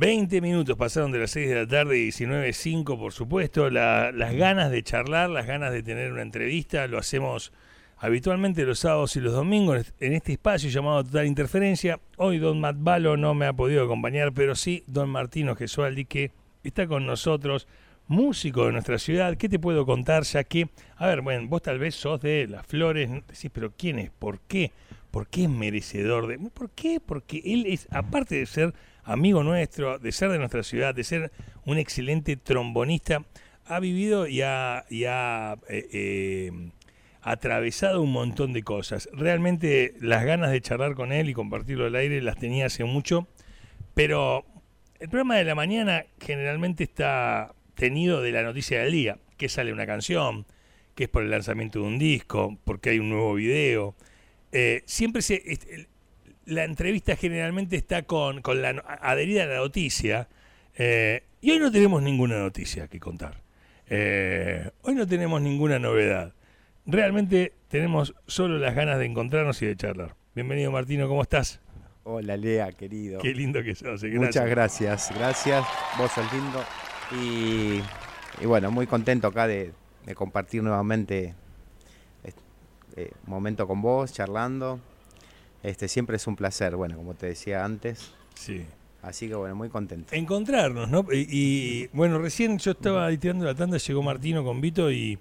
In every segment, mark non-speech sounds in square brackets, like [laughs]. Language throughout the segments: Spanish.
20 minutos pasaron de las 6 de la tarde, 19.05 por supuesto. las ganas de charlar, las ganas de tener una entrevista, lo hacemos habitualmente los sábados y los domingos en este espacio llamado Total Interferencia. Hoy Don Matt no me ha podido acompañar, pero sí Don Martino Gesualdi que está con nosotros, músico de nuestra ciudad. ¿Qué te puedo contar? Ya que, a ver, bueno, vos tal vez sos de Las Flores, decís, pero ¿quién es? ¿Por qué? ¿Por qué es merecedor de...? ¿Por qué? Porque él es, aparte de ser amigo nuestro, de ser de nuestra ciudad, de ser un excelente trombonista, ha vivido y ha... Eh, eh, atravesado un montón de cosas. Realmente las ganas de charlar con él y compartirlo al aire las tenía hace mucho, pero el programa de la mañana generalmente está tenido de la noticia del día, que sale una canción, que es por el lanzamiento de un disco, porque hay un nuevo video. Eh, siempre se, la entrevista generalmente está con, con la adherida a la noticia, eh, y hoy no tenemos ninguna noticia que contar. Eh, hoy no tenemos ninguna novedad realmente tenemos solo las ganas de encontrarnos y de charlar. Bienvenido Martino, ¿cómo estás? Hola Lea, querido. Qué lindo que sos. Gracias. Muchas gracias, gracias. Vos sos lindo. Y, bueno, muy contento acá de, compartir nuevamente este, un momento con vos, charlando. Este, siempre es un placer, bueno, como te decía antes. Sí. Así que bueno, muy contento. Encontrarnos, ¿no? Y, bueno, recién yo estaba editando la tanda, llegó Martino con Vito y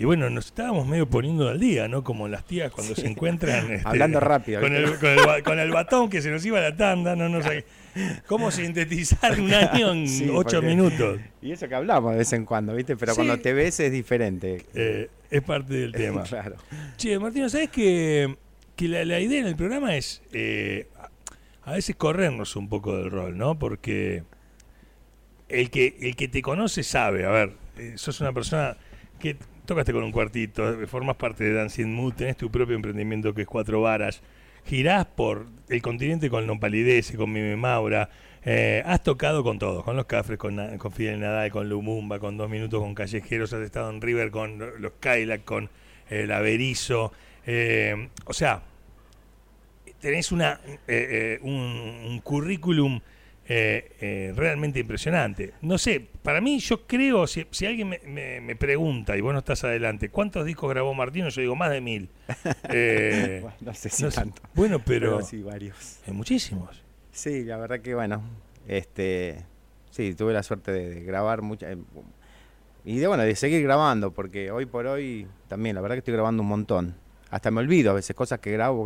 y bueno, nos estábamos medio poniendo al día, ¿no? Como las tías cuando se encuentran. [laughs] Este, Hablando rápido. Con el, con, el, batón que se nos iba la tanda, no, no sé. [laughs] ¿Cómo sintetizar un año en ocho minutos? [laughs] Y eso que hablamos de vez en cuando, ¿viste? Pero cuando te ves es diferente. Eh, es parte del tema. claro. Che, Martino, ¿sabes que, que la, idea en el programa es eh, a veces corrernos un poco del rol, ¿no? Porque el que, el que te conoce sabe, a ver, eh, sos una persona que tocaste con un cuartito, formas parte de Dancing Mood, tenés tu propio emprendimiento que es Cuatro Varas, girás por el continente con Nopalidece, con Mime Maura, eh, has tocado con todos, con los Cafres, con, con Fidel Nadal, con Lumumba, con Dos Minutos, con Callejeros, has estado en River con los Kailak, con el Averizo, o sea, tenés una, eh, un, un currículum eh, eh, realmente impresionante. No sé, para mí yo creo, si, alguien me, pregunta y vos no estás adelante, ¿cuántos discos grabó Martino? Yo digo más de mil. [laughs] Eh, bueno, no sé si tanto. Bueno, pero, sí, varios. Hay muchísimos. Sí, la verdad que bueno, este, sí, tuve la suerte de, grabar muchas y de bueno, de seguir grabando, porque hoy por hoy también, la verdad que estoy grabando un montón. Hasta me olvido a veces cosas que grabo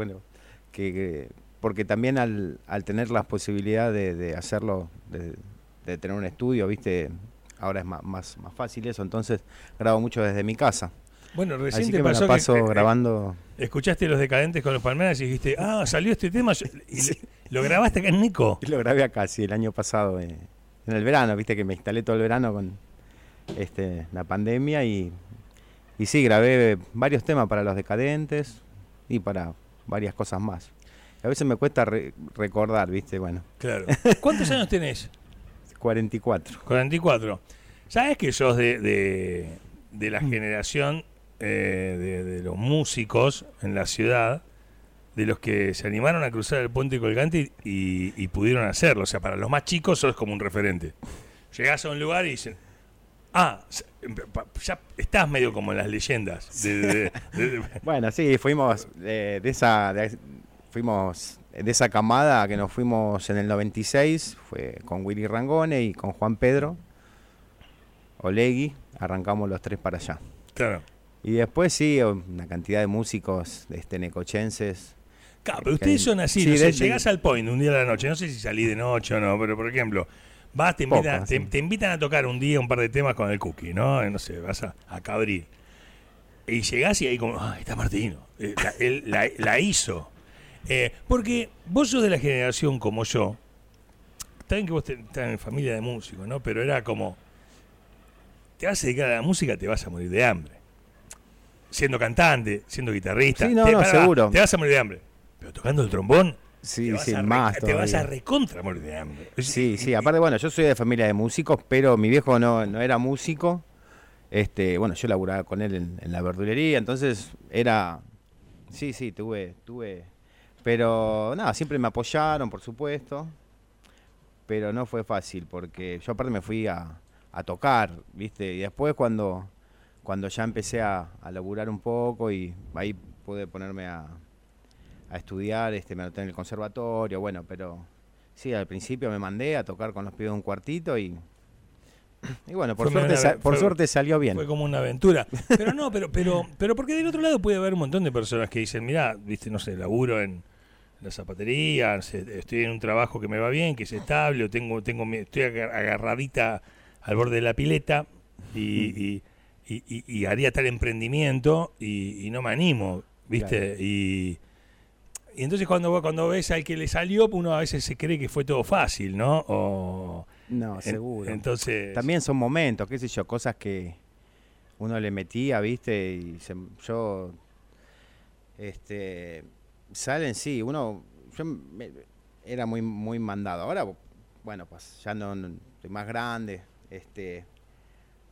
que porque también al, al tener la posibilidad de, hacerlo, de, tener un estudio, viste, ahora es más, más, fácil eso, entonces grabo mucho desde mi casa. Bueno, recién te pasó paso eh, eh, grabando. escuchaste Los Decadentes con los Palmeras y dijiste, ah, salió este tema. [laughs] Y ¿Lo grabaste acá en Nico? lo grabé acá, sí, el año pasado, eh, en el verano, viste que me instalé todo el verano con este, la pandemia y, y sí, grabé varios temas para Los Decadentes y para varias cosas más. A veces me cuesta recordar, ¿viste? Bueno. Claro. [laughs] ¿Cuántos años tenés? 44. 44. ¿Sabes que sos de, de, la generación eh, de, los músicos en la ciudad, de los que se animaron a cruzar el puente colgante y, pudieron hacerlo? O sea, para los más chicos sos como un referente. Llegás a un lugar y dicen, ah, ya estás medio como en las leyendas. [laughs] bueno, sí, fuimos de, esa fuimos de esa camada que nos fuimos en el 96, fue con Willy Rangone y con Juan Pedro Olegui, arrancamos los tres para allá. Claro. Y después sí, una cantidad de músicos este, necochenses. Claro, pero ustedes son así, no sé, llegás al point un día de la noche, no sé si salí de noche o no, pero por ejemplo, vas, te invitan, te, invitan a tocar un día un par de temas con el cookie, ¿no? No sé, vas a, a Cabril. Y llegás y ahí como, ah, está Martino, eh, él la hizo. Eh, porque vos sos de la generación como yo. Está bien que vos estás en familia de músicos, ¿no? Pero era como. Te vas a dedicar a la música, te vas a morir de hambre. Siendo cantante, siendo guitarrista. Sí, no, te, seguro. Te vas a morir de hambre. Pero tocando el trombón. Sí, sí, más Te vas a recontra morir de hambre. Sí, sí. Aparte, bueno, yo soy de familia de músicos, pero mi viejo no, no era músico. Este, bueno, yo laburaba con él en, en la verdulería, entonces era. Sí, sí, tuve, tuve pero nada, siempre me apoyaron, por supuesto. pero no fue fácil porque yo aparte me fui a, a tocar, ¿viste? Y después cuando, cuando ya empecé a, a laburar un poco y ahí pude ponerme a, a estudiar, este, me anoté en el conservatorio, bueno, pero sí, al principio me mandé a tocar con los pibes de un cuartito y, [clears throat] y bueno, por, suerte, una- por fue- suerte salió bien. Fue como una aventura. Pero no, pero, pero, pero porque del otro lado puede haber un montón de personas que dicen, mira, viste, no sé, laburo en la zapatería, estoy en un trabajo que me va bien, que es estable, o tengo, tengo, estoy agar- agarradita al borde de la pileta y, y, y- y- y haría tal emprendimiento y, y no me animo, viste, Claro. y, y entonces cuando, cuando ves al que le salió, uno a veces se cree que fue todo fácil, ¿no? O, No, en- seguro. entonces... También son momentos, qué sé yo, cosas que uno le metía, ¿viste? Y se- yo, este, salen, sí, uno, yo me- era muy, muy mandado. Ahora, bueno, pues ya no, no- estoy más grande, este,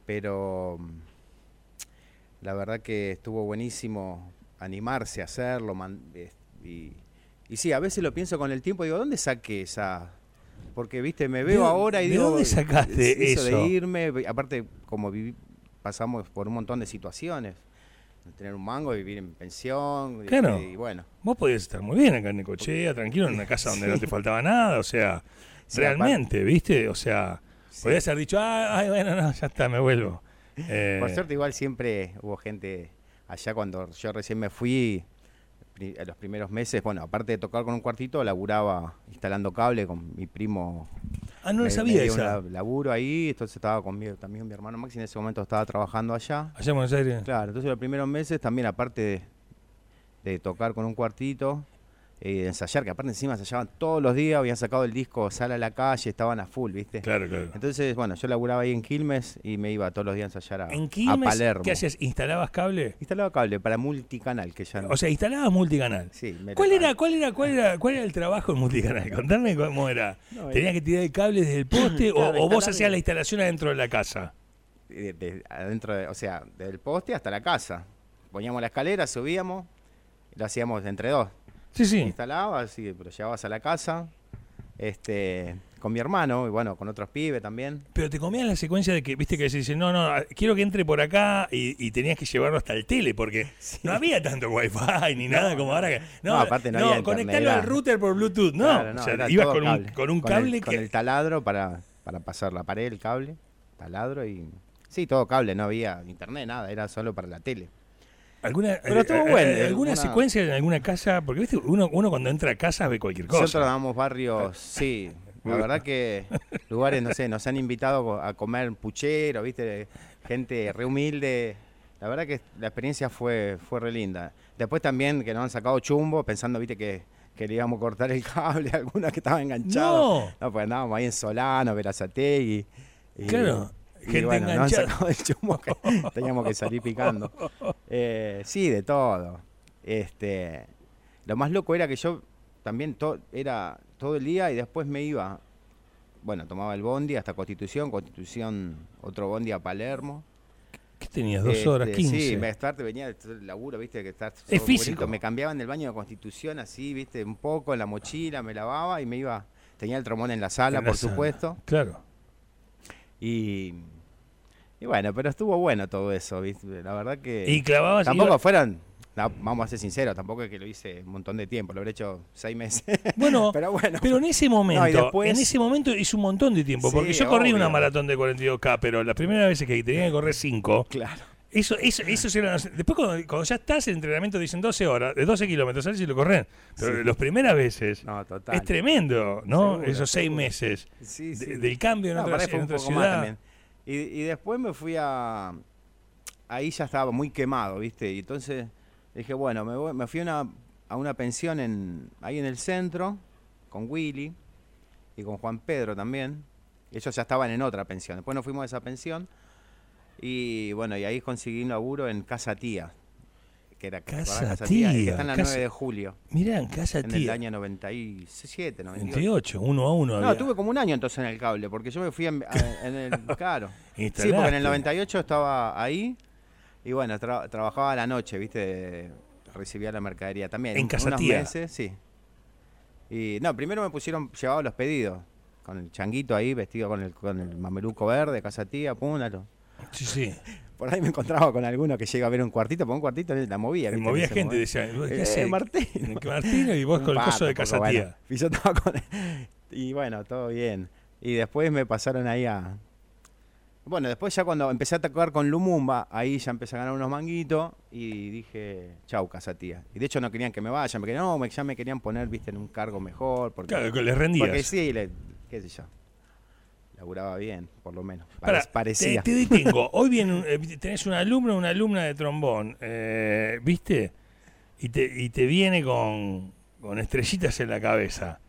pero la verdad que estuvo buenísimo animarse a hacerlo. man- es- y, y sí, a veces lo pienso con el tiempo, digo, ¿dónde saqué esa...? Porque, viste, me ¿De veo ahora y de digo... dónde sacaste eso? de irme, aparte, como viví, pasamos por un montón de situaciones. Tener un mango, vivir en pensión, Claro. y, bueno. Vos podías estar muy bien acá en Necochea, tranquilo, en una [laughs] casa donde no te faltaba nada, o sea, Sí, realmente, ¿viste? O sea, Sí. podías haber dicho, "Ah, ay, bueno, no, ya está, me vuelvo. Eh, Por suerte igual siempre hubo gente allá cuando yo recién me fui, pri- a los primeros meses, bueno, aparte de tocar con un cuartito, laburaba instalando cable con mi primo. ah, no lo sabía esa. un lab- laburo ahí, entonces estaba conmigo también mi hermano Maxi, en ese momento estaba trabajando allá. Allá en Buenos Aires. Claro, entonces los primeros meses también aparte de, de tocar con un cuartito, eh, de ensayar, que aparte encima ensayaban todos los días, habían sacado el disco Sala a la calle, estaban a full, ¿viste? Claro, claro. Entonces, bueno, yo laburaba ahí en Quilmes y me iba todos los días a ensayar a, En a Quilmes, Palermo. ¿qué hacías? ¿Instalabas cable? Instalaba cable para multicanal, que ya no- O sea, instalabas multicanal. Sí, me ¿Cuál era, cuál era, cuál era, cuál era el trabajo en multicanal? [laughs] Contame cómo era. No, ¿Tenías que tirar el cable desde el poste [clears throat] o- Claro, o, vos hacías la instalación adentro de la casa? de- de- adentro, de- o sea, del poste hasta la casa. Poníamos la escalera, subíamos, lo hacíamos entre dos. Sí, sí. Instalabas y lo llevabas a la casa, este, con mi hermano y bueno, con otros pibes también. Pero te comías la secuencia de que, viste, que decís, no, no, quiero que entre por acá y, y tenías que llevarlo hasta el tele, porque [laughs] no había tanto wifi ni nada como ahora. Que, no, No, aparte no había conectarlo al router por Bluetooth, no. Claro, o sea, ibas con un, cable. con un el- cable con que... el taladro para, para pasar la pared, el cable, taladro y... Sí, todo cable, no había internet, nada, era solo para la tele. ¿Alguna, Pero estuvo eh, bueno, eh, ¿Alguna una- secuencia en alguna casa? Porque, viste, uno, uno cuando entra a casa ve cualquier cosa. Nosotros damos barrios, [laughs] sí. La verdad que lugares, no sé, nos han invitado a comer puchero, ¿viste? Gente re humilde. La verdad que la experiencia fue, fue re linda. Después también que nos han sacado chumbo pensando, ¿viste? Que, que le íbamos a cortar el [laughs] cable alguna que estaba enganchada. No. No, pues andábamos ahí en Solano, Verazategui. Y, Claro, y gente bueno, nos [laughs] han enganchada. sacado el chumbo que [laughs] teníamos que salir picando. Eh, sí, de todo. Este, lo más loco era que yo también to- era todo el día y después me iba. Bueno, tomaba el bondi hasta Constitución, Constitución, otro bondi a Palermo. ¿Qué tenías? Dos horas, Este, quince. Sí, me estarte venía todo el laburo, viste, que estar Es físico. Me cambiaba en el baño de Constitución así, viste, un poco en la mochila, me lavaba y me iba. Tenía el tromón en la sala, En la por sala. supuesto. Claro. Y, y bueno, pero estuvo bueno todo eso, ¿viste? La verdad que. Y clavabas... tampoco iba- fueron. no, vamos a ser sinceros, tampoco es que lo hice un montón de tiempo, lo habré hecho seis meses. [laughs] Bueno, pero bueno. Pero en ese momento, No, y después- en ese momento hizo un montón de tiempo, Sí, porque yo corrí una maratón de 42K, pero las primeras veces que tenía que correr 5, Claro. Eso, eso, eso los- después cuando, cuando ya estás en entrenamiento dicen 12 horas, de 12 kilómetros, sales y lo corren. Pero Sí. las primeras veces No, total. es tremendo, ¿no? Seguro, Esos seis seguro. meses Sí, de- sí. del cambio en No, otra, en ciudad. Y, y después me fui a. Ahí ya estaba muy quemado, ¿viste? Y entonces dije, bueno, me, voy- me fui a una, a una pensión en, ahí en el centro, con Willy y con Juan Pedro también. Ellos ya estaban en otra pensión. Después nos fuimos a esa pensión. Y bueno, y ahí conseguí un laburo en Casa Tía. Que era. Casa Que Tía, está en la Casa- 9 de julio. Mirá, en casa En el tía, año 97, 98. 28, uno a uno. No, había. tuve como un año entonces en el cable, porque yo me fui en, en el. [laughs] Claro. Sí, porque en el 98 estaba ahí y bueno, tra- trabajaba a la noche, ¿viste? Recibía la mercadería también. En Unos Casatía. meses, sí. Y no, primero me pusieron, llevaba los pedidos. con el changuito ahí, vestido con el, con el mameluco verde, casa tía, púnalo. Sí, sí. Por ahí me encontraba con alguno que llega a ver un cuartito, por un cuartito la movía. ¿viste? movía gente, decía, "¿Vos ¿qué Eh? Martín. [laughs] Que Martino y vos con el coso de tampoco, casa bueno. tía. Y yo estaba con Y bueno, todo bien. Y después me pasaron ahí a... Bueno, después ya cuando empecé a tocar con Lumumba, ahí ya empecé a ganar unos manguitos y dije, chau, casa tía. Y de hecho no querían que me vaya, me querían, no, ya me querían poner, viste, en un cargo mejor. Porque, Claro, que les rendías. porque sí, le- qué sé yo. Laburaba bien, por lo menos. Pará, Pare- parecía. Te, te detengo. [laughs] Hoy viene un- eh, tenés un alumno o una alumna de trombón, eh, ¿viste? Y te, y te viene con, con estrellitas en la cabeza.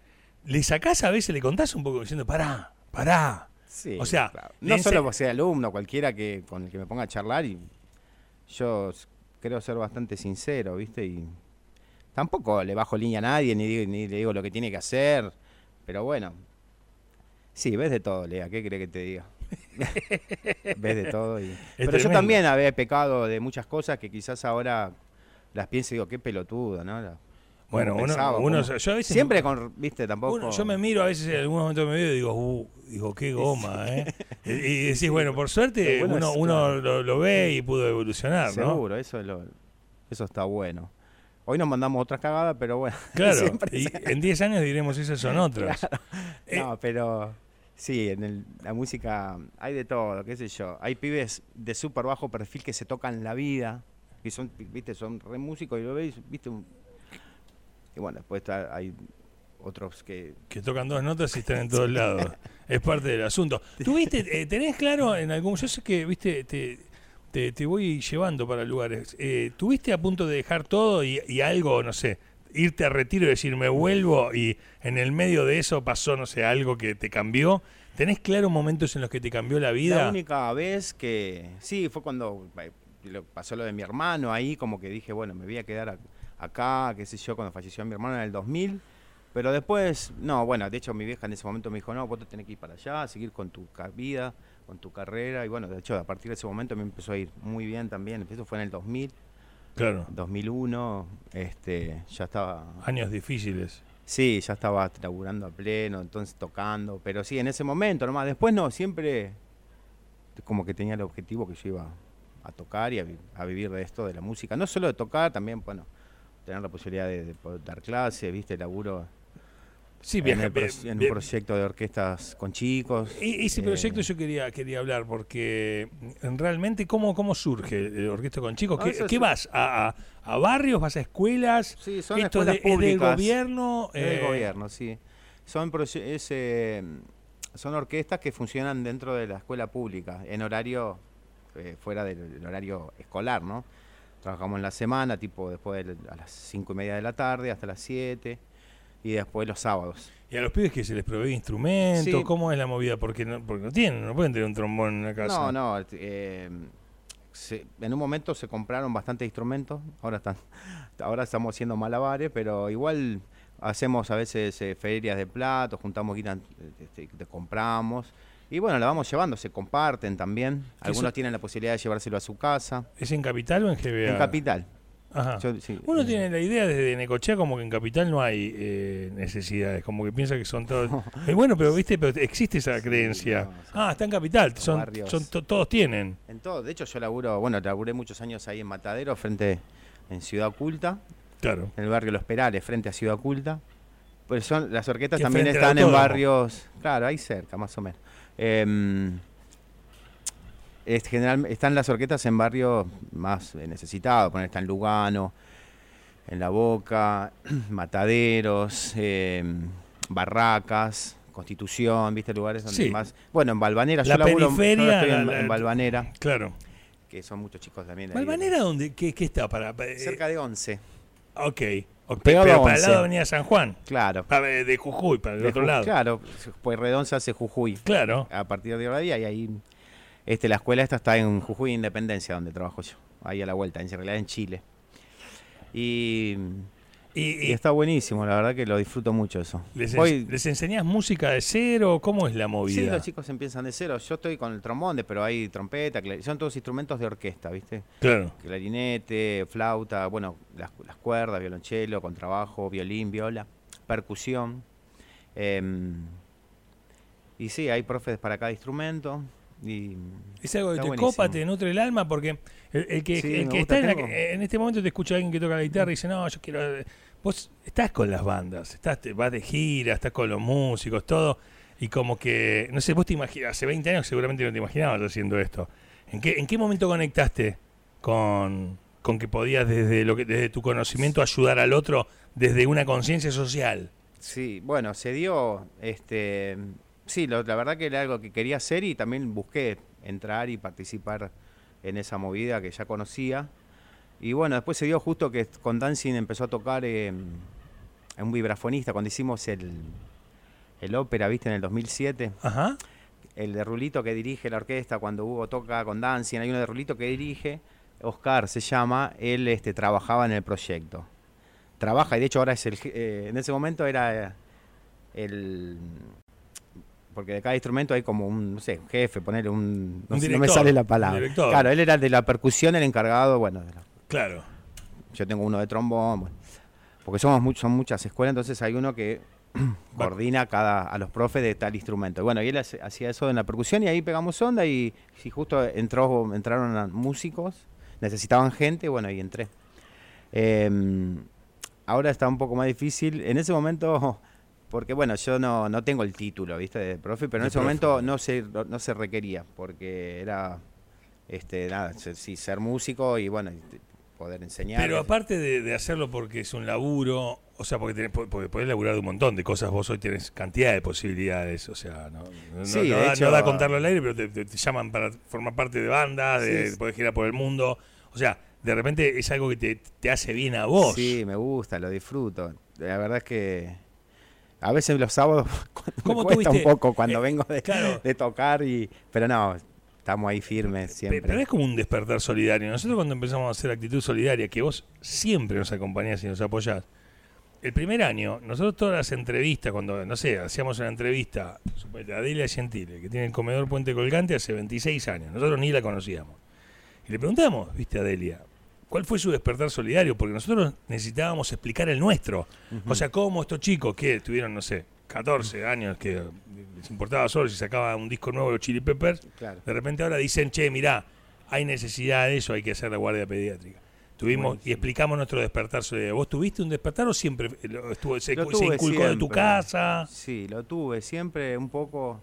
¿Le sacás a veces, le contás un poco diciendo, pará, pará? Sí, O sea, claro. no solo por ser alumno, cualquiera que con el que me ponga a charlar y yo creo ser bastante sincero, ¿viste? Y tampoco le bajo línea a nadie ni, ni le digo lo que tiene que hacer, pero bueno. Sí, ves de todo, Lea, ¿qué cree que te diga? [laughs] ves de todo y Pero yo también había pecado de muchas cosas que quizás ahora las pienso y digo, qué pelotudo, ¿no? La- Bueno, uno, pensaba, uno- cómo- yo a veces Siempre con, viste, tampoco... Uno- yo me miro a veces en algún momento de mi vida y digo, uh, digo, qué goma, [laughs] ¿eh? y, y decís, bueno, por suerte bueno uno, es, uno claro. lo, lo ve y pudo evolucionar, ¿no? Seguro, eso, es lo- eso está bueno. Hoy nos mandamos otras cagadas, pero bueno. [laughs] Claro, y en 10 años diremos esas son otras. Eh, No, pero sí, en el- la música hay de todo, qué sé yo. Hay pibes de súper bajo perfil que se tocan la vida, que son, viste, son re músicos y lo veis, viste. un- y bueno, después está- hay otros que... que tocan dos notas y están en todos lados. Es parte del asunto. ¿Tuviste, eh, tenés claro en algún... Yo sé que, viste, te, te, te voy llevando para lugares. Eh, ¿Tuviste a punto de dejar todo y, y algo, no sé, irte a retiro y decir, me vuelvo y en el medio de eso pasó, no sé, algo que te cambió? ¿Tenés claro momentos en los que te cambió la vida? La única vez que... Sí, fue cuando eh, pasó lo de mi hermano ahí, como que dije, bueno, me voy a quedar acá, qué sé yo, cuando falleció mi hermano en el 2000. Pero después, no, bueno, de hecho mi vieja en ese momento me dijo, no, vos te tenés que ir para allá, seguir con tu vida, con tu carrera. Y bueno, de hecho, a partir de ese momento me empezó a ir muy bien también. Eso fue en el 2000, Claro, 2001, este, ya estaba... años difíciles. Sí, ya estaba laburando a pleno, entonces tocando, pero sí, en ese momento nomás. Después no, siempre como que tenía el objetivo que yo iba a tocar y a, vi- a vivir de esto, de la música. No solo de tocar, también, bueno, tener la posibilidad de, de poder dar clases, viste, laburo Sí, en, viaja- el en un proyecto de orquestas con chicos. E- Ese Eh, proyecto yo quería quería hablar porque mm, realmente cómo cómo surge el orquesta con chicos. No, ¿Qué, eso qué es- vas a, a- a barrios, vas a escuelas? Sí, son Esto de- escuelas es del gobierno. Es del eh, gobierno, sí. Son, es, eh, son orquestas que funcionan dentro de la escuela pública, en horario eh, fuera del, del horario escolar, ¿no? Trabajamos en la semana, tipo después de, a las cinco y media de la tarde hasta las 7 y después los sábados. Y a los pibes que se les provee instrumentos, Sí. ¿cómo es la movida? Porque no, porque no tienen, no pueden tener un trombón en la casa. No, no. eh, se- en un momento se compraron bastantes instrumentos. Ahora están, [laughs] ahora estamos haciendo malabares, pero igual hacemos a veces eh, ferias de platos, juntamos guita, este, te compramos. Y bueno, la vamos llevando, se comparten también. Algunos tienen la posibilidad de llevárselo a su casa. ¿Es en Capital o en GBA? En Capital. Ajá. Yo- sí, Uno eh, tiene la idea desde Necochea como que en Capital no hay eh, necesidades, como que piensa que son todos... Y [laughs] bueno, pero viste, pero existe esa creencia. no. Ah, está en Capital, son, barrios. son to- todos tienen. En todo. De hecho, yo laburo, bueno, laburé muchos años ahí en Matadero, frente en Ciudad Oculta. Claro. en el barrio Los Perales, frente a Ciudad Oculta. Pues son, las orquestas Que también están en barrios, claro, ahí cerca, más o menos. Es general, están las orquestas en barrios más eh, necesitados, poner está en Lugano, en La Boca, [clears throat] Mataderos, em, Barracas, Constitución, viste lugares donde Sí. más. Bueno, en Balvanera, La yo laburo yo periferia, estoy en, la- la- en Balvanera, Claro. que son muchos chicos también. de ahí de- ¿Valvanera dónde? ¿Qué, qué está para...? eh, cerca de 11, Ok. ok, Pegado Pero para el lado de 11. Avenida San Juan. claro. Para- de Jujuy, para el De otro lado. Claro, pues Redonza hace Jujuy Claro. a partir de ahora día y ahí este la escuela esta está en Jujuy Independencia donde trabajo yo, ahí a la vuelta, en realidad en Chile. Y, Y, está buenísimo, la verdad que lo disfruto mucho eso. les, Voy- ¿Les enseñás música de cero? ¿Cómo es la sí, movida? los chicos empiezan de cero. Yo estoy con el trombón, pero hay trompeta, son todos instrumentos de orquesta, ¿viste? Claro. Clarinete, flauta, bueno, las, las cuerdas, violonchelo, contrabajo, violín, viola, percusión. em, Y sí, hay profes para cada instrumento. Y Es algo que te buenísimo. copa, te nutre el alma, porque el, el que, Sí, el que está en, la- en este momento te escucha alguien que toca la guitarra y dice, no, yo quiero... Vos estás con las bandas, estás, te vas de gira, estás con los músicos, todo, y como que, no sé, vos te imaginas, hace 20 años seguramente no te imaginabas haciendo esto. ¿En qué, en qué momento conectaste con, con que podías desde, lo que, desde tu conocimiento ayudar al otro desde una conciencia social? Sí, bueno, se dio, este, sí, lo- la verdad que era algo que quería hacer y también busqué entrar y participar en esa movida que ya conocía. Y bueno, después se dio justo que con Dancing empezó a tocar eh, un vibrafonista cuando hicimos el, el ópera, viste, en el 2007. Ajá. El de Rulito que dirige la orquesta cuando Hugo toca con Dancing, hay uno de Rulito que dirige, Oscar se llama, él este, trabajaba en el proyecto. Trabaja y de hecho ahora es el... eh, en ese momento era eh, el... Porque de cada instrumento hay como un, no sé, un jefe, ponerle un... No, Un sé, no me director, sale la palabra. director. Claro, él era el de la percusión, el encargado, bueno, de la- Claro. yo tengo uno de trombón, bueno, porque somos much- son muchas escuelas, entonces hay uno que [clears throat] coordina cada a los profes de tal instrumento. Bueno, y él hace- hacía eso en la percusión y ahí pegamos onda y, y justo entró entraron músicos, necesitaban gente, bueno, y entré. Em, ahora está un poco más difícil. En ese momento, porque bueno, yo no, no tengo el título, ¿viste? De profe, pero en De ese profe. momento no se, no se requería, porque era, este, nada, sí, ser músico y bueno, poder enseñar. Pero aparte de, de hacerlo porque es un laburo, o sea, porque, tenés, porque podés laburar de un montón de cosas, vos hoy tenés cantidad de posibilidades, o sea, no, no, Sí, no da, hecho- no da contarlo al aire, pero te, te- te llaman para formar parte de bandas, de, Sí. podés girar por el mundo, o sea, de repente es algo que te, te hace bien a vos. Sí, me gusta, lo disfruto. La verdad es que a veces los sábados [laughs] me ¿Cómo cuesta un poco cuando eh, vengo de, claro. de tocar y pero no, estamos ahí firmes siempre. Pero es como un despertar solidario. Nosotros cuando empezamos a hacer actitud solidaria, que vos siempre nos acompañás y nos apoyás, el primer año, nosotros todas las entrevistas, cuando, no sé, hacíamos una entrevista a Adelia Gentile, que tiene el comedor Puente Colgante hace 26 años, nosotros ni la conocíamos. Y le preguntamos, viste, a Adelia, ¿cuál fue su despertar solidario? Porque nosotros necesitábamos explicar el nuestro. O sea, cómo estos chicos que tuvieron, no sé, 14 años, que les importaba solo si sacaba un disco nuevo de los Chili Peppers, Claro. de repente ahora dicen, che, mirá, hay necesidad de eso, hay que hacer la guardia pediátrica. Tuvimos y explicamos nuestro despertar solidario. ¿Vos tuviste un despertar o siempre estuvo, se, se inculcó de tu casa? Sí, lo tuve siempre un poco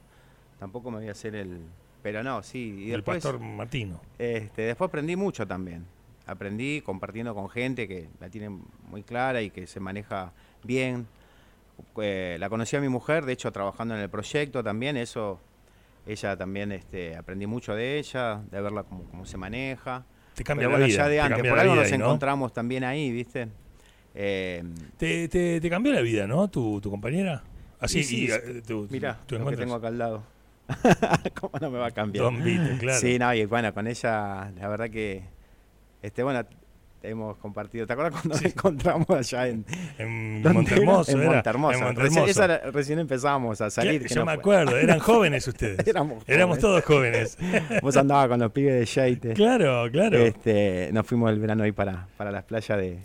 tampoco me voy a hacer el pero no, sí, y el después pastor Martino. Este, después aprendí mucho también. Aprendí compartiendo con gente que la tiene muy clara y que se maneja bien. Eh, la conocí a mi mujer, de hecho, trabajando en el proyecto también. Eso, ella también, este, aprendí mucho de ella, de verla cómo, cómo se maneja. Te cambia Pero la bueno, vida. ya de te antes, por algo nos ahí, ¿no? encontramos también ahí, ¿viste? Eh, Te, te- te cambió la vida, ¿no? Tu, tu compañera. Así, Y sí, y, sí. eh, tu, mirá, tu lo que tengo acá al lado. [laughs] ¿Cómo no me va a cambiar? Don Vito, claro. Sí, no, y bueno, con ella, la verdad que, este, bueno, hemos compartido. ¿Te acuerdas cuando Sí. [laughs] nos encontramos allá en En ¿dónde Montermoso. En. Montermoso. Esa era- recién empezábamos a salir. Que Yo no me fue. acuerdo, eran [laughs] jóvenes ustedes. Éramos, Éramos todos jóvenes. [laughs] Vos andabas con los pibes de Sheite. claro, claro. Este, nos fuimos el verano ahí para, para las playas de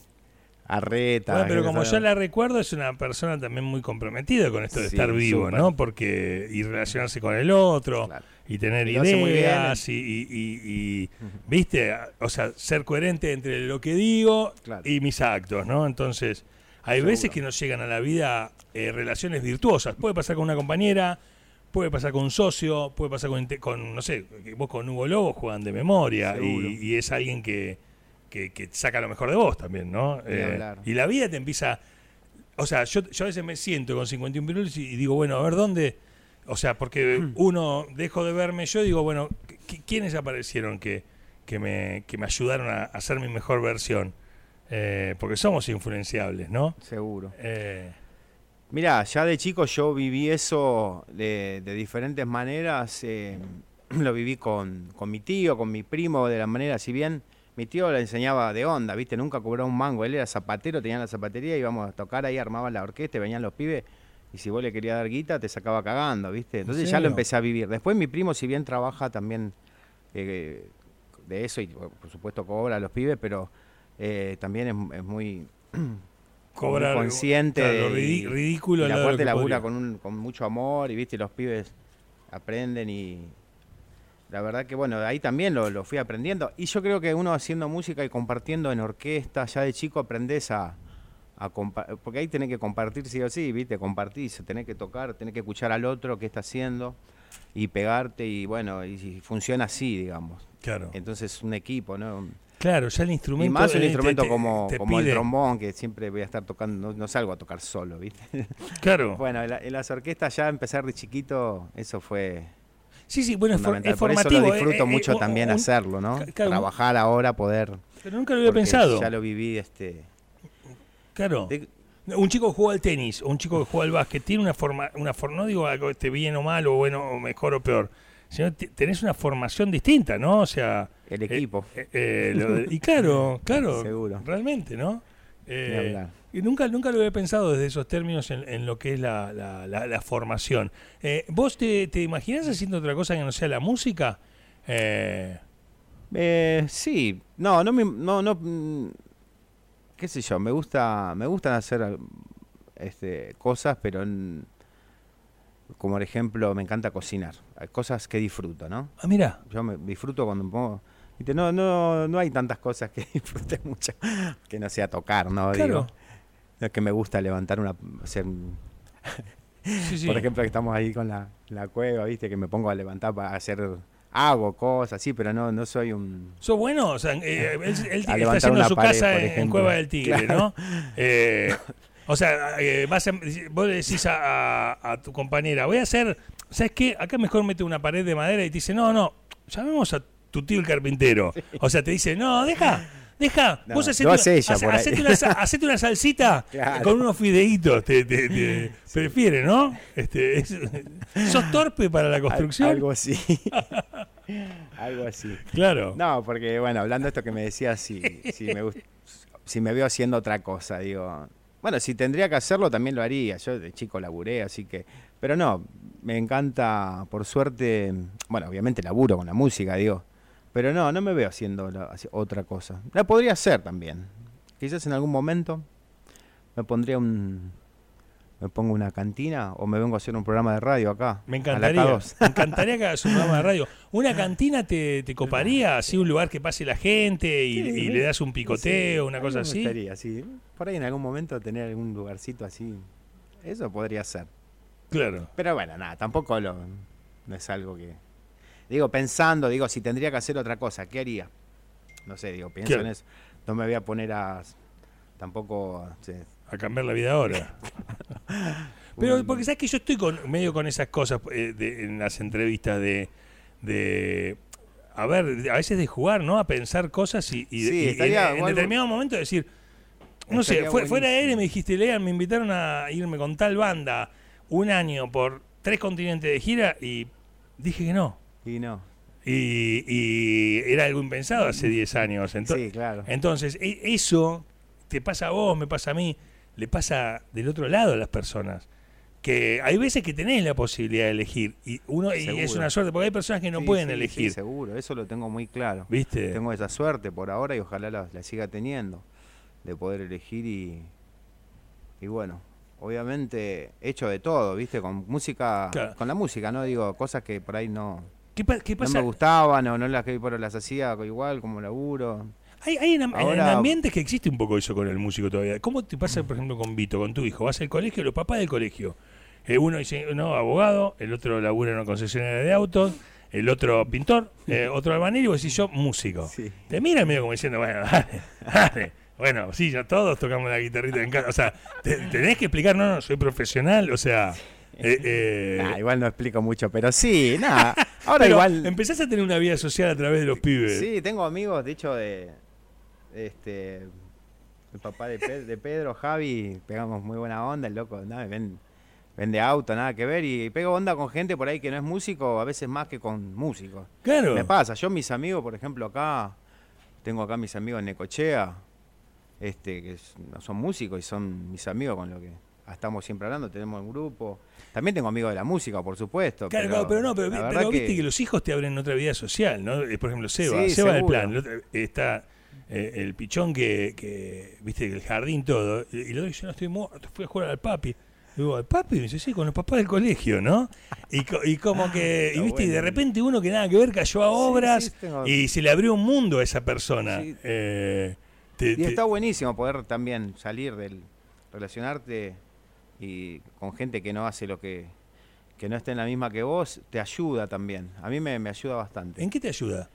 Arreta. Bueno, pero como yo la recuerdo, es una persona también muy comprometida con esto de Sí, estar vivo. ¿no? Porque y relacionarse con el otro Claro. y tener Y ideas y, y- y- y, viste, o sea, ser coherente entre lo que digo Claro. y mis actos, ¿no? Entonces, hay Seguro. veces que nos llegan a la vida eh, relaciones virtuosas. Puede pasar con una compañera, puede pasar con un socio, puede pasar con, con no sé, vos con Hugo Lobo juegan de memoria y, y es alguien que, que, que saca lo mejor de vos también, ¿no? Eh, y la vida te empieza... O sea, yo, yo a veces me siento con 51 pirulos y, y digo, bueno, a ver dónde... O sea, porque [clears throat] uno dejo de verme yo y digo, bueno, ¿qui- ¿quiénes aparecieron que, que, me, que me ayudaron a, a ser mi mejor versión? Eh, porque somos influenciables, ¿no? Seguro. Eh, Mirá, ya de chico yo viví eso de, de diferentes maneras. eh, [clears throat] lo viví con, con mi tío, con mi primo, de la manera, si bien mi tío le enseñaba de onda, ¿viste? Nunca cobró un mango. Él era zapatero, tenía la zapatería, íbamos a tocar ahí, armaban la orquesta, y venían los pibes. Y si vos le querías dar guita, te sacaba cagando, ¿viste? Entonces ya lo empecé a vivir. Después mi primo, si bien trabaja también eh, de eso, y por supuesto cobra a los pibes, pero eh, también es, es muy [clears throat] cobrar muy consciente claro, lo y- ridículo y la parte labura podría. con, un- con mucho amor y viste y los pibes aprenden y la verdad que bueno, ahí también lo, lo fui aprendiendo. Y yo creo que uno haciendo música y compartiendo en orquesta, ya de chico aprendes a, a porque ahí tenés que compartir sí o sí, viste, compartir, tenés que tocar, tenés que escuchar al otro qué está haciendo y pegarte y bueno, y, y funciona así, digamos. Claro. Entonces un equipo, ¿no? Claro, ya el instrumento. Y más un instrumento te- te- como, te como el trombón, que siempre voy a estar tocando, no, no salgo a tocar solo, ¿viste? Claro. [laughs] bueno, en, la- en las orquestas ya empezar de chiquito, eso fue Sí, sí, bueno, es, for- es Por eso formativo. lo eh, disfruto eh, mucho un- también un- hacerlo, ¿no? claro, Trabajar ahora, poder... Pero nunca lo había pensado. Ya lo viví, este... Claro. de- Un chico que juega al tenis o un chico que juega al básquet tiene una forma, una for- no digo algo esté bien o mal o bueno o mejor o peor, sino tenés una formación distinta, ¿no? O sea, el equipo. eh, eh, lo de- y claro, [laughs] claro, Seguro. realmente, ¿no? Eh. Y nunca, nunca lo había pensado desde esos términos en, en lo que es la, la- la- la formación. Eh, ¿Vos te, te imaginás haciendo otra cosa que no sea la música? Eh, Eh, sí, no, no me, no, no, mm, qué sé yo, me gusta, me gustan hacer este, cosas, pero en- como por ejemplo me encanta cocinar, hay cosas que disfruto, ¿no? ah, mira, Yo me disfruto cuando me pongo, no, no, no hay tantas cosas que [laughs] disfrute mucho que no sea tocar, ¿no? claro. Digo, es que me gusta levantar una, hacer, Sí, sí. por ejemplo, que estamos ahí con la, la cueva, viste, que me pongo a levantar para hacer, hago cosas, sí, pero no, no soy un ¿Sos bueno? O sea, eh, [laughs] él, él está haciendo su pared, casa en-. Cueva del Tigre, Claro. ¿no? [laughs] Eh, o sea, eh, vas a- vos le decís a, a- a tu compañera, voy a hacer, ¿sabes qué? Acá mejor mete una pared de madera y te dice, no, no, llamemos a tu tío el carpintero. O sea, te dice, no, deja. Deja, No, vos hacete, una, hace hacete una, sa- [laughs] hacete una salsita Claro. con unos fideitos, te, te- te prefiere, ¿no? Este, es- ¿Sos torpe para la Al- construcción? Algo así. [laughs] algo así. Claro. No, porque bueno, hablando de esto que me decías, si, si, me si me veo haciendo otra cosa, digo. Bueno, si tendría que hacerlo también lo haría. Yo de chico laburé, así que. Pero no, me encanta, por suerte. Bueno, obviamente laburo con la música, digo. Pero no, no me veo haciendo la- otra cosa. La podría hacer también. Quizás en algún momento me pondría un. Me pongo una cantina o me vengo a hacer un programa de radio acá. Me encantaría. K2. Me encantaría que hagas un programa de radio. ¿Una cantina te, te coparía? Así un lugar que pase la gente y, Sí, y me- le das un picoteo, Sí, una cosa me así? gustaría, sí. Por ahí en algún momento tener algún lugarcito así. Eso podría ser. Claro. Pero bueno, nada, tampoco lo, no es algo que... Digo, pensando, digo, si tendría que hacer otra cosa, ¿qué haría? No sé, digo, pienso en eso. No me voy a poner a... Tampoco... sí, A cambiar la vida ahora. [laughs] Pero porque sabes que yo estoy con, medio con esas cosas eh, de- en las entrevistas de, de a ver, a veces de jugar, ¿no? A pensar cosas y, y- Sí, y estaría en, determinado momento decir, no sé, fue- fuera de aire me dijiste, Lean, me invitaron a irme con tal banda un año por tres continentes de gira y dije que no. Y no. Y, y era algo impensado hace 10 años. Ento- sí, claro. Entonces, e- eso te pasa a vos, me pasa a mí, le pasa del otro lado a las personas. Que hay veces que tenés la posibilidad de elegir y uno y es una suerte porque hay personas que no Sí, pueden sí, sí, elegir, seguro, eso lo tengo muy claro. ¿viste? Tengo esa suerte por ahora y ojalá la, la siga teniendo, de poder elegir y, y bueno, obviamente hecho de todo, ¿viste? Con música, Claro. con la música, ¿no? Digo, cosas que por ahí no, ¿Qué, pa- qué no me gustaban o no las que por las hacía igual como laburo. Hay, hay en, ambientes que existe un poco eso con el músico todavía. ¿Cómo te pasa, por ejemplo, con Vito, con tu hijo? Vas al colegio, los papás del colegio. Eh, uno dice, no, abogado, el otro labura en una concesionaria de autos, el otro pintor, eh, otro albanil y vos decís yo, músico. Sí. Te miran medio como diciendo, bueno, [laughs] dale, dale. Bueno, sí, ya todos tocamos la guitarrita en casa. O sea, te- tenés que explicar, no, no, soy profesional, o sea... [laughs] eh, eh, Nah, igual no explico mucho, pero sí, nada. [laughs] Ahora pero igual. empezás a tener una vida social a través de los pibes. Sí, tengo amigos, de hecho, de. Este. El papá de, Pe- de Pedro, Javi, pegamos muy buena onda, el loco, nada, ven, vende auto, nada que ver, y pego onda con gente por ahí que no es músico, a veces más que con músicos. Claro. Me pasa, yo mis amigos, por ejemplo, acá, tengo acá mis amigos en Necochea, este, que son músicos y son mis amigos con lo que estamos siempre hablando, tenemos un grupo. También tengo amigos de la música, por supuesto. Claro, pero no, pero, viste que los hijos te abren otra vida social, ¿no? Eh, Por ejemplo, Seba, Sí, Seba del plan, otro- está eh, el pichón que, que, viste, el jardín todo, y y luego dice, no estoy muerto, fui a jugar al papi. Digo, papi, me dice, sí, con los papás del colegio, ¿no? Y, co- y como [laughs] que, y viste, y de repente uno que nada que ver cayó a obras sí, tengo- y se le abrió un mundo a esa persona. Eh, te- Y te- está buenísimo poder también salir del. relacionarte y con gente que no hace lo que. que no esté en la misma que vos, te ayuda también. A mí me, me ayuda bastante. ¿En qué te ayuda?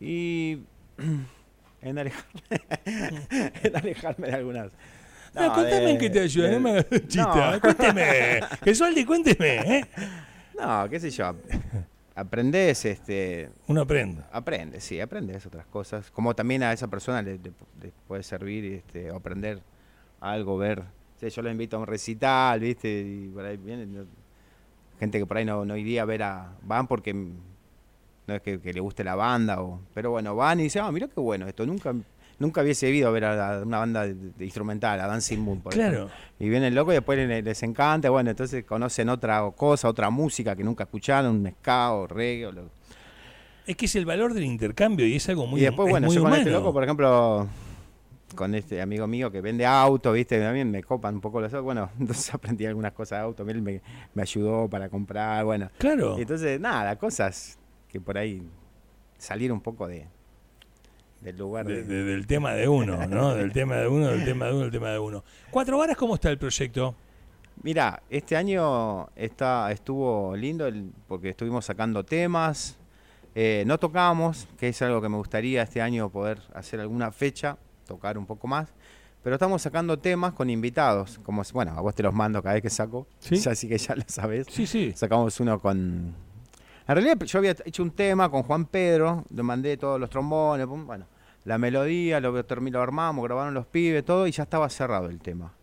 Y. [clears throat] en alejarme. [laughs] en alejarme de algunas. No, contame de- en qué te ayuda, de- no me [laughs] chiste. No. Cuénteme, Gesualdi, cuénteme, ¿eh? No, qué sé yo. Aprendés, este. Uno aprende. Aprendes, sí, aprendes otras cosas. Como también a esa persona le, le- le puede servir este, aprender algo, ver. O sea, yo los invito a un recital, ¿viste? Y por ahí vienen gente que por ahí no, no iría a ver a. Van porque no es que, que le guste la banda, o, pero bueno, van y dicen, ah, mira qué bueno esto. Nunca nunca hubiese ido a ver a, a una banda de, de instrumental, a Dancing Moon, por ejemplo. Claro. Y vienen locos y después les, les encanta, bueno, entonces conocen otra cosa, otra música que nunca escucharon, un ska o reggae o lo, Es que es el valor del intercambio y es algo muy y después, es bueno, muy yo con este loco, por ejemplo, con este amigo mío que vende auto, ¿viste? También me copan un poco los autos. Bueno, [laughs] entonces aprendí algunas cosas de auto. Él me, me ayudó para comprar, bueno. Claro. Entonces, nada, cosas que por ahí salir un poco de del lugar De- de, de- del tema de uno, ¿no? [laughs] Del tema de uno, del tema de uno, del tema de uno. Cuatro varas, ¿cómo está el proyecto? Mira, este año está, estuvo lindo el- porque estuvimos sacando temas. eh, no tocamos, que es algo que me gustaría este año poder hacer alguna fecha, tocar un poco más. Pero estamos sacando temas con invitados. Como, bueno, a vos te los mando cada vez que saco. ¿Sí? Ya [laughs] así que ya lo sabés. Sí, sí. Sacamos uno con. En realidad yo había hecho un tema con Juan Pedro, le mandé todos los trombones, bueno, la melodía, lo, lo armamos, grabaron los pibes, todo, y ya estaba cerrado el tema.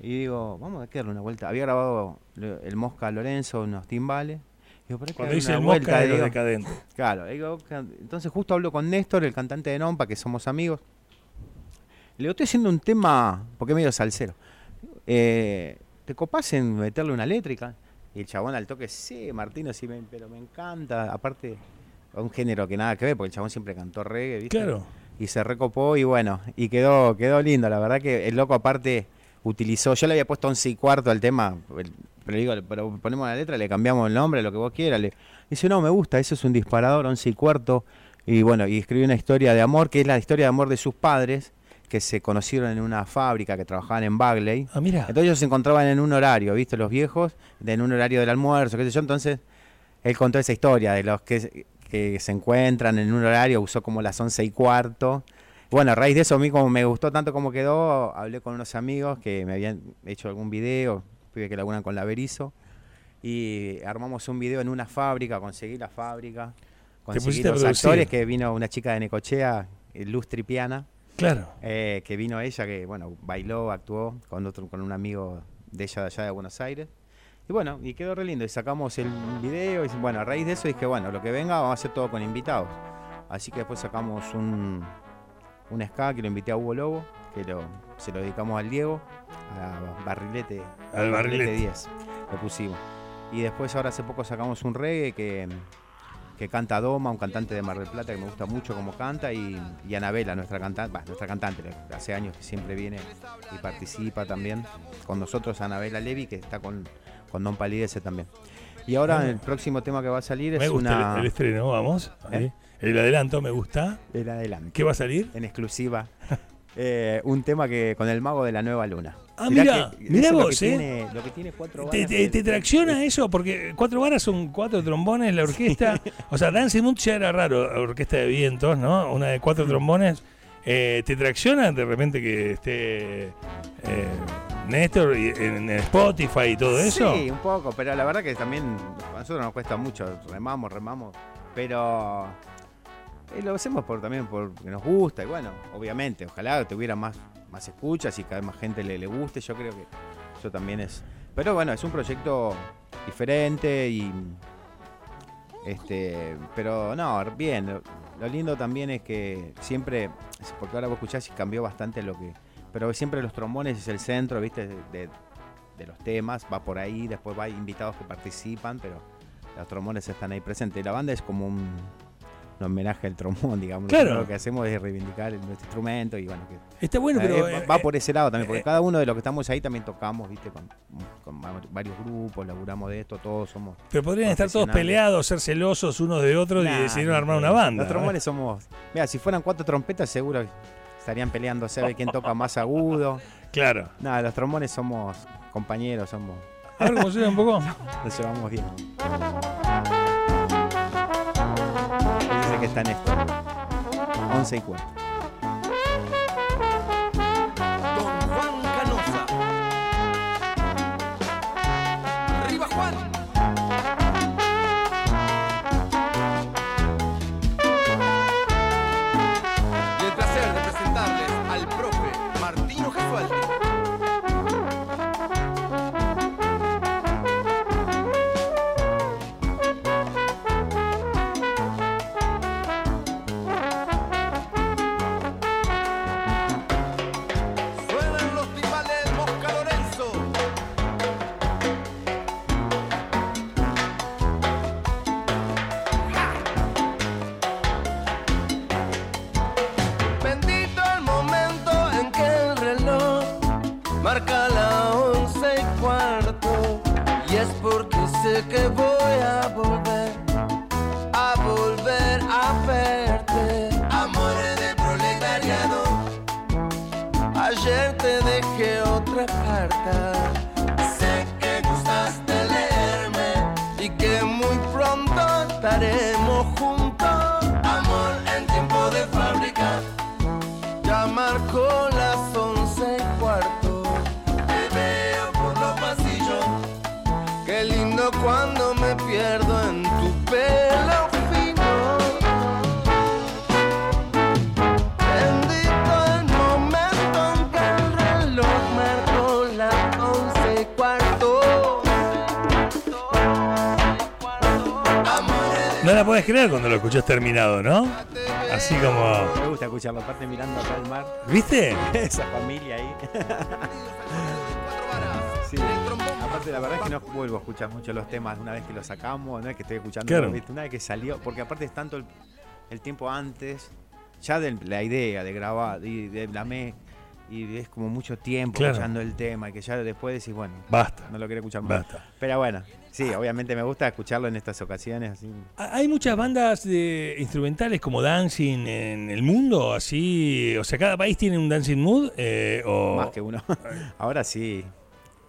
Y digo, vamos a darle una vuelta. Había grabado el Mosca Lorenzo unos timbales. Digo, ¿por qué Cuando dice el vuelta? mosca de los decadentes. Claro, digo, entonces justo hablo con Néstor, el cantante de Nompa, que somos amigos. Le digo, estoy haciendo un tema, porque es medio salsero. Eh, ¿Te copás en meterle una eléctrica? Y el chabón al toque, sí, Martino, sí, me- pero me encanta. Aparte, un género que nada que ver, porque el chabón siempre cantó reggae, ¿viste? Claro. Y se recopó y bueno, y quedó, quedó lindo. La verdad que el loco aparte utilizó, yo le había puesto 11 y cuarto al tema, pero le digo, pero ponemos la letra, le cambiamos el nombre, lo que vos quieras. Le, dice, no, me gusta, eso es un disparador, 11 y cuarto. Y bueno, y escribió una historia de amor, que es la historia de amor de sus padres, que se conocieron en una fábrica que trabajaban en Bagley. Ah, mira. Entonces ellos se encontraban en un horario, ¿viste? Los viejos, en un horario del almuerzo, qué sé yo. Entonces él contó esa historia de los que, que se encuentran en un horario, usó como las once y cuarto. Bueno, a raíz de eso, a mí como me gustó tanto como quedó, hablé con unos amigos que me habían hecho algún video, pibes que laburan con la Berizo, y armamos un video en una fábrica, conseguí la fábrica, conseguí los actores, que vino una chica de Necochea, Luz Tripiana, Claro. eh, que vino ella, que bueno, bailó, actuó con otro, con un amigo de ella de allá de Buenos Aires. Y bueno, y quedó re lindo. Y sacamos el video. Y bueno, a raíz de eso dije, bueno, lo que venga vamos a hacer todo con invitados. Así que después sacamos un, un ska que lo invité a Hugo Lobo, que lo, se lo dedicamos al Diego, a Barrilete, Al Barrilete. 10, lo pusimos. Y después ahora hace poco sacamos un reggae que, que canta Doma, un cantante de Mar del Plata que me gusta mucho como canta, y, y Anabela, nuestra cantante, nuestra cantante, la- hace años que siempre viene y participa también con nosotros, Anabela Levi, que está con, con Don Palidece también. Y ahora Bueno. el próximo tema que va a salir Me es gusta una... el, el estreno, vamos. ¿Eh? El adelanto me gusta. el adelante. ¿Qué va a salir? en exclusiva [laughs] eh, un tema que con el mago de la nueva luna. Ah, es lo vos, que ¿eh? Tiene, lo que tiene cuatro ¿Te, varas te- te tracciona eso? Porque cuatro varas son cuatro trombones, la orquesta. [laughs] O sea, Dancing Moon ya era raro, orquesta de vientos, ¿no? Una de cuatro trombones. Eh, ¿Te tracciona de repente que esté eh, Néstor en Spotify y todo eso? Sí, un poco, pero la verdad que también a nosotros nos cuesta mucho, remamos, remamos, pero eh, lo hacemos por también porque nos gusta y bueno, obviamente, ojalá tuviera más, más escuchas y cada vez más gente le, le guste, yo creo que eso también es... Pero bueno, es un proyecto diferente y... Este, pero no, bien, lo, lindo también es que siempre, porque ahora vos escuchás y cambió bastante lo que... Pero siempre los trombones es el centro, viste, de- de, de los temas, va por ahí, después va invitados que participan, pero los trombones están ahí presentes. Y la banda es como un, un homenaje al trombón, [laughs] digamos. Claro. Lo que hacemos es reivindicar nuestro instrumento y bueno, que Está bueno, eh, pero. eh, eh, va por ese lado también, porque eh, cada uno de los que estamos ahí también tocamos, viste, con, con va- varios grupos, laburamos de esto, todos somos. pero podrían estar todos peleados, ser celosos unos de otros y decidieron armar una banda. Los trombones somos. Mira, si fueran cuatro trompetas, seguro estarían peleándose a ver quién toca más agudo. [laughs] Claro. Nada, los trombones somos compañeros, somos. A ver cómo suena un poco. [laughs] Nos llevamos bien. Está en esto. 11 y cuarto. En tu pelo fino. Bendito el momento en que el reloj marcó las once y cuarto. Amores No la podés creer cuando lo escuchás terminado, ¿no? Así como. Me gusta escucharlo, aparte mirando acá el mar. ¿Viste? [laughs] Esa familia ahí. [laughs] Aparte, la verdad es que no vuelvo a escuchar mucho los temas una vez que los sacamos, no es que estoy escuchando, Claro. una vez que salió, porque aparte es tanto el, el tiempo antes, ya de la idea de grabar, y de la me y es como mucho tiempo Claro. escuchando el tema, y que ya después decís, bueno, Basta. no lo quiero escuchar más. Basta. Pero bueno, sí, obviamente me gusta escucharlo en estas ocasiones, así. Hay muchas bandas de instrumentales como dancing en el mundo, así. O sea, cada país tiene un dancing mood. eh, o, Más que uno. [laughs] Ahora sí.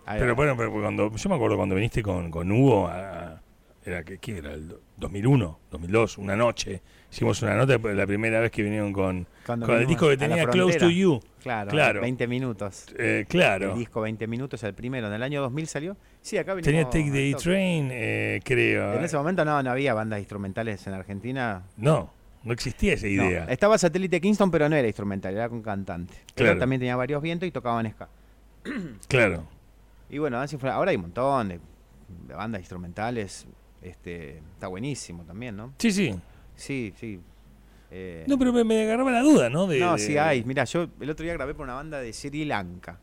Ahí Pero va. bueno, pero cuando, yo me acuerdo cuando viniste con, con Hugo, a- era que ¿qué era? El do- 2001, 2002, una noche. Hicimos una nota la primera vez que vinieron con, Cuando con el disco que tenía Close to. You. Claro, Claro. 20 minutos. Eh, claro. El disco 20 minutos, el primero, en el año 2000 salió. Sí, acá vinimos Tenía Take the. Train, eh, creo. En ese momento no, no había bandas instrumentales en Argentina. No, no existía esa No, idea. Estaba Satélite Kingston, pero no era instrumental, era con cantante. Pero Claro. también tenía varios vientos y tocaban ska. Claro. Y bueno, ahora hay un montón de, de bandas instrumentales. Este, está buenísimo también, ¿no? Sí, sí. Sí, sí. Eh, No, pero me, me agarraba la duda, ¿no? De, no, de- sí hay. Mira, yo el otro día grabé por una banda de Sri Lanka.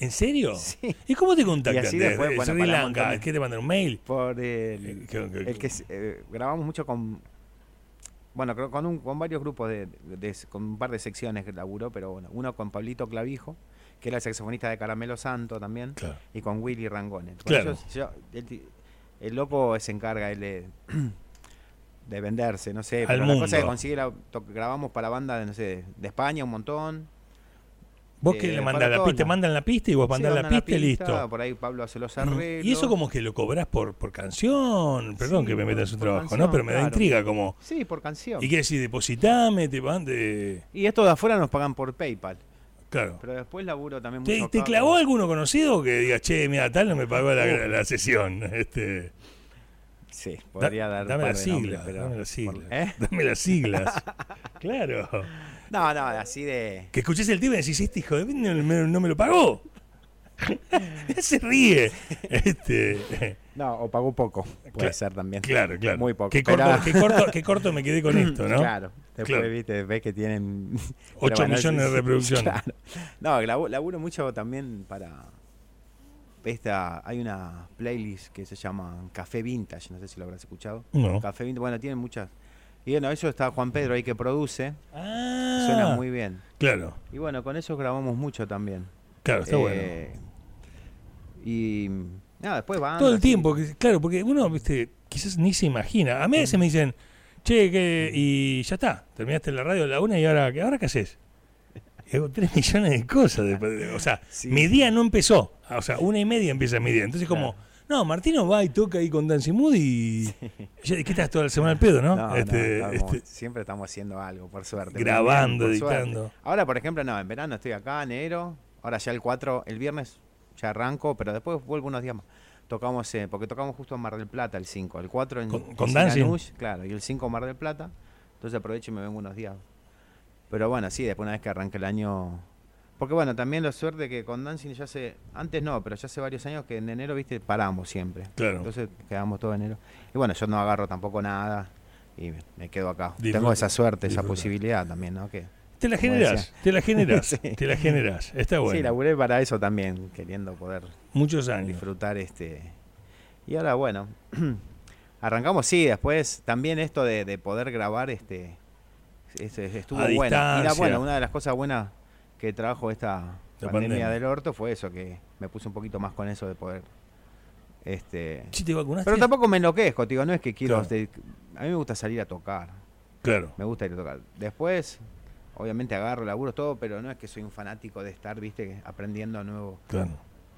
¿En serio? Sí. ¿Y cómo te contactan? Y así ¿De- después, de bueno, Sri Lanka? de- ¿Qué te mandan un mail? Por Eh, el, que- que- el que eh, grabamos mucho con bueno creo con un, con varios grupos de, con un par de secciones que laburó pero bueno uno con Pablito Clavijo que era el saxofonista de Caramelo Santo también Claro. y con Willy Rangone Claro. yo- el, el loco se encarga él de, [clears throat] de venderse no sé Al pero la cosa mundo. que consigue la- to- grabamos para bandas de no sé de España un montón Vos Eh, que le para mandas la pista, mandan la pista y vos Sí, mandás la pista y listo. por ahí Pablo hace los Mm. arreglos Y eso como que lo cobrás por, por canción, perdón Sí, que me por- meta en su trabajo, canción, ¿no? Pero me da intriga como... sí por canción ¿Y qué decís? Depositame, te van de... y esto de afuera nos pagan por PayPal Claro. Pero después laburo también ¿Te, mucho te acá. clavó alguno conocido que diga, che, mira, tal no me pagó la, la sesión? Este, Sí, podría da- dar dame las siglas, pero... dame las siglas. ¿Eh? Dame las siglas. [laughs] claro. No, no, así de... Que escuches el tema y decís, este hijo de no, me- no me lo pagó. [laughs] Se ríe. Este, No, o pagó poco, puede ser también. claro, claro. Muy poco. Qué pero- corto, qué, corto, qué corto me quedé con esto, ¿no? [laughs] Claro. Después, Claro. viste, ves que tienen... 8 pero bueno, millones de [laughs] reproducciones. Claro. No, labu- laburo mucho también para... Esta, hay una playlist que se llama Café Vintage, no sé si lo habrás escuchado. No. Café Vintage, bueno, tienen muchas. Y bueno, eso está Juan Pedro ahí que produce. Ah, Suena muy bien. Claro, Y bueno, con eso grabamos mucho también. claro, está bueno. Eh, Y nada, después van. Todo el tiempo, claro, porque uno, viste, quizás ni se imagina. A mí a veces me dicen, che, que, y ya está, terminaste la radio a la una y ahora, ¿qué- ahora qué haces? Hago tres [laughs] millones de cosas. de- o sea, Sí. mi día no empezó. O sea, una y media empieza mi día. Entonces, como, no, Martino va y toca ahí con Dancing Mood y. Ya, ¿Qué estás toda la semana al pedo, no? No, no, Este, estamos- este, siempre estamos haciendo algo, por suerte. Grabando, por suerte. editando. Ahora, por ejemplo, no, en verano estoy acá, enero. Ahora ya el 4, el viernes ya arranco, pero después vuelvo unos días más. Tocamos, eh, porque tocamos justo en Mar del Plata el 5, el 4 en, Con- con claro, y el 5 en Mar del Plata. Entonces aprovecho y me vengo unos días. Pero bueno, sí, después una vez que arranque el año... Porque bueno, también la suerte que con Dancing ya hace... Antes no, pero ya hace varios años que en enero, viste, paramos siempre. Claro. Entonces quedamos todo enero. Y bueno, yo no agarro tampoco nada y me, quedo acá. Disfruta, Tengo esa suerte, esa posibilidad también, ¿no? Que, te la generas, te la generas, [laughs] Sí. te la generas. Está bueno. Sí, laburé para eso también, queriendo poder Muchos años. disfrutar este. Y ahora, bueno, [clears throat] arrancamos, sí, después también esto de, de poder grabar, este, este, estuvo A bueno. Distancia. bueno, una de las cosas buenas que trajo esta La pandemia, pandemia. del orto fue eso, que me puse un poquito más con eso de poder. Este, ¿Sí te vacunaste? pero tampoco me enloquezco, digo, no es que quiero. Claro. a mí me gusta salir a tocar. Claro. Me gusta ir a tocar. Después, obviamente agarro laburo todo, pero no es que soy un fanático de estar, viste, aprendiendo nuevo. Claro.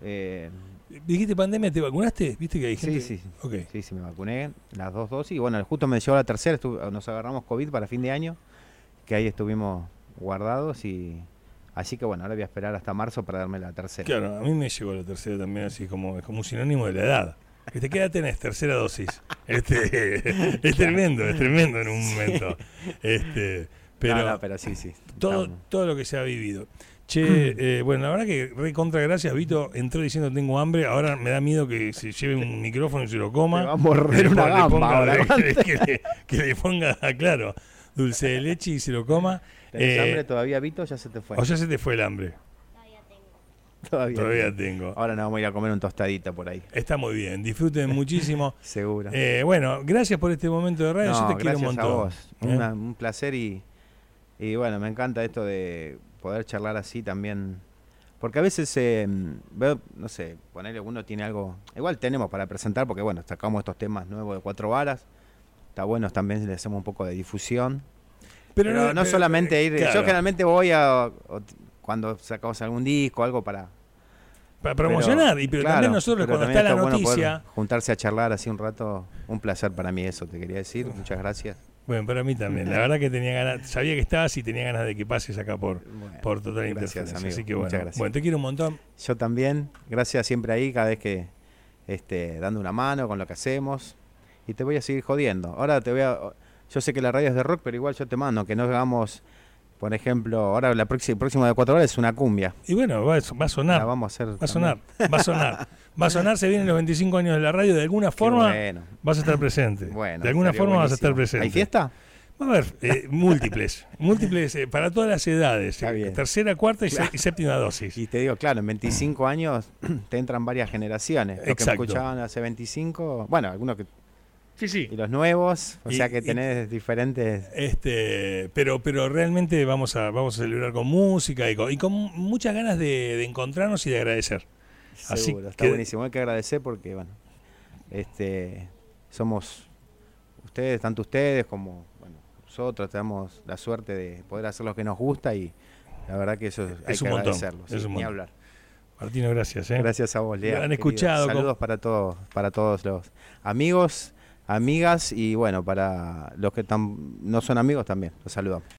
Eh, ¿Dijiste pandemia? ¿Te vacunaste? ¿Viste que hay gente? sí, sí. Ok. sí, sí, me vacuné las dos dosis. Y bueno, justo me llegó la tercera, estu- nos agarramos COVID para fin de año, que ahí estuvimos guardados y... Así que bueno, ahora voy a esperar hasta marzo para darme la tercera. Claro, a mí me llegó la tercera también, así como, es como un sinónimo de la edad. Este, ¿Qué edad tenés? Tercera dosis. [laughs] Este, [laughs] es tremendo, es tremendo en un momento. Este, pero, No, no, pero sí, sí. todo, estamos- todo lo que se ha vivido. Che, [clears throat] eh, bueno, la verdad que re contra gracias, Vito entró diciendo tengo hambre, ahora me da miedo que se lleve un micrófono y se lo coma. Me va a morder le una le gamba ponga- ahora. que, [laughs] que le, que le ponga, claro, dulce de leche y se lo coma. ¿Tenés Eh, hambre todavía, Vito? Ya se te fue. o ya se te fue el hambre. todavía. Todavía tengo. Ahora nos vamos a ir a comer un tostadito por ahí. Está muy bien, disfruten [laughs] muchísimo. Seguro. Eh, bueno, gracias por este momento de radio, No, yo te quiero un gracias montón. a vos. ¿eh? Una- un placer y, y bueno, me encanta esto de poder charlar así también. Porque a veces eh, veo, no sé, ponerle uno tiene algo. Igual tenemos para presentar, porque bueno, sacamos estos temas nuevos de cuatro varas. Está bueno, también le hacemos un poco de difusión. Pero, no, pero- solamente ir. claro, Yo generalmente voy a. o- cuando sacamos algún disco, algo para. para promocionar, y pero claro, también nosotros cuando también está la bueno noticia, juntarse a charlar así un rato. Un placer para mí eso, te quería decir. Muchas gracias. Bueno, para mí también. La verdad que tenía ganas, sabía que estabas y tenía ganas de que pases acá por, Bueno, por Total Interferencia. Así que Muchas gracias. bueno, te quiero un montón. Yo también, gracias siempre ahí, cada vez que este, dando una mano con lo que hacemos. Y te voy a seguir jodiendo. Ahora te voy a. Yo sé que la radio es de rock, pero igual yo te mando que no hagamos, por ejemplo, ahora la próxima, próxima de cuatro horas es una cumbia. Y bueno, va, va a sonar, La vamos a hacer. va a sonar, va a sonar. Va a [laughs] sonar, se vienen los 25 años de la radio, de alguna forma Bueno, vas a estar presente. [laughs] bueno. de alguna forma vas a estar presente. ¿Hay fiesta? Va a haber eh, múltiples, [laughs] múltiples eh, para todas las edades. Está eh, bien. tercera, cuarta y, Claro. séptima dosis. Y te digo, claro, en 25 años [clears throat] te entran varias generaciones. Los que me Exacto. escuchaban hace 25, bueno, algunos que. Sí, sí. Y los nuevos, o Y- sea que y- tenés diferentes. Este, pero, pero realmente vamos a, vamos a celebrar con música y con, y con muchas ganas de, de encontrarnos y de agradecer. Así Seguro, está que- buenísimo. Hay que agradecer porque, bueno, este, somos ustedes, tanto ustedes como bueno, nosotros, tenemos la suerte de poder hacer lo que nos gusta y la verdad que eso hay Es que un montón, agradecerlo. es sí, un ni hablar. Martino, gracias. ¿eh? Gracias a vos, Lea. Han querido. escuchado con- Saludos para todos, para todos los amigos, amigas y bueno, para los que no son amigos también. Los saludamos.